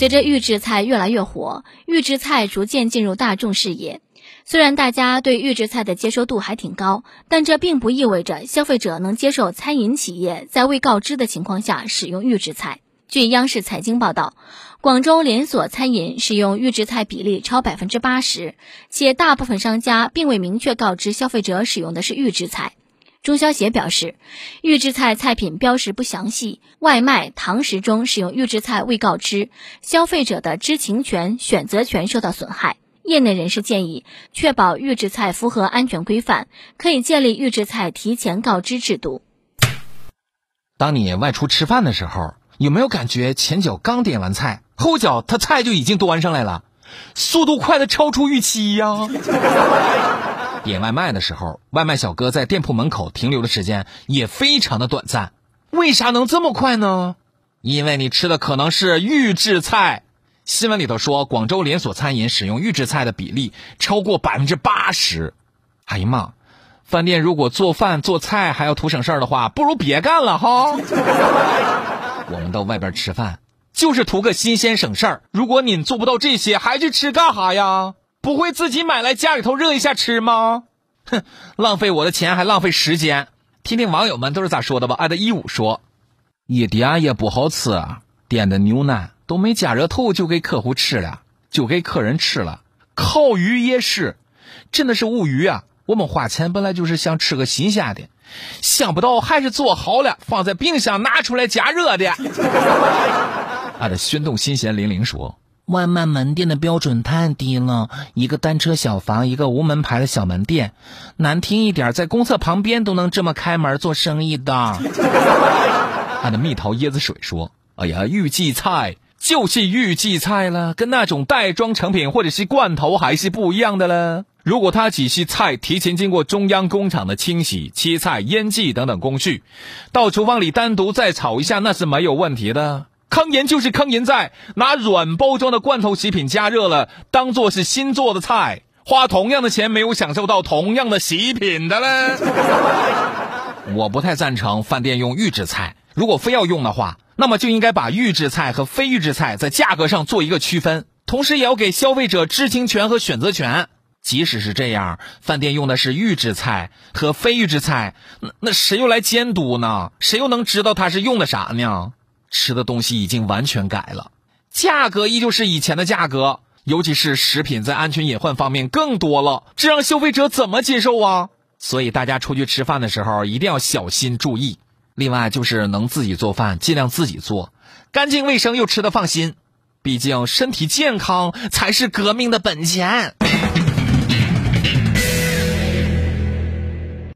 随着预制菜越来越火，预制菜逐渐进入大众视野。虽然大家对预制菜的接受度还挺高，但这并不意味着消费者能接受餐饮企业在未告知的情况下使用预制菜。据央视财经报道，广州连锁餐饮使用预制菜比例超百分之八十，且大部分商家并未明确告知消费者使用的是预制菜。中消协表示，预制菜菜品标识不详细，外卖、堂食中使用预制菜未告知，消费者的知情权、选择权受到损害。业内人士建议，确保预制菜符合安全规范，可以建立预制菜提前告知制度。当你外出吃饭的时候，有没有感觉前脚刚点完菜，后脚他菜就已经端上来了，速度快的超出预期呀？点外卖的时候，外卖小哥在店铺门口停留的时间也非常的短暂，为啥能这么快呢？因为你吃的可能是预制菜。新闻里头说，广州连锁餐饮使用预制菜的比例超过百分之八十。哎呀妈，饭店如果做饭做菜还要图省事儿的话，不如别干了哈。我们到外边吃饭就是图个新鲜省事儿。如果你做不到这些，还去吃干哈呀？不会自己买来家里头热一下吃吗？哼，浪费我的钱还浪费时间。听听网友们都是咋说的吧。爱的一五说，一点也不好吃，点的牛腩都没加热透就给客户吃了，就给客人吃了。烤鱼也是，真的是无语啊！我们花钱本来就是想吃个新鲜的，想不到还是做好了放在冰箱拿出来加热的。爱的熏动新鲜零零说。外卖门店的标准太低了，一个单车小房，一个无门牌的小门店，难听一点，在公厕旁边都能这么开门做生意的。他的蜜桃椰子水说：“哎呀，预制菜就是预制菜了，跟那种袋装成品或者是罐头还是不一样的了。如果它只是菜，提前经过中央工厂的清洗、切菜、腌制等等工序，到厨房里单独再炒一下，那是没有问题的。”坑盐就是坑盐在，拿软包装的罐头食品加热了，当做是新做的菜，花同样的钱没有享受到同样的食品的嘞。我不太赞成饭店用预制菜，如果非要用的话，那么就应该把预制菜和非预制菜在价格上做一个区分，同时也要给消费者知情权和选择权。即使是这样，饭店用的是预制菜和非预制菜，那那谁又来监督呢？谁又能知道他是用的啥呢？吃的东西已经完全改了，价格依旧是以前的价格，尤其是食品在安全隐患方面更多了，这让消费者怎么接受啊？所以大家出去吃饭的时候一定要小心注意。另外就是能自己做饭，尽量自己做，干净卫生又吃得放心，毕竟身体健康才是革命的本钱。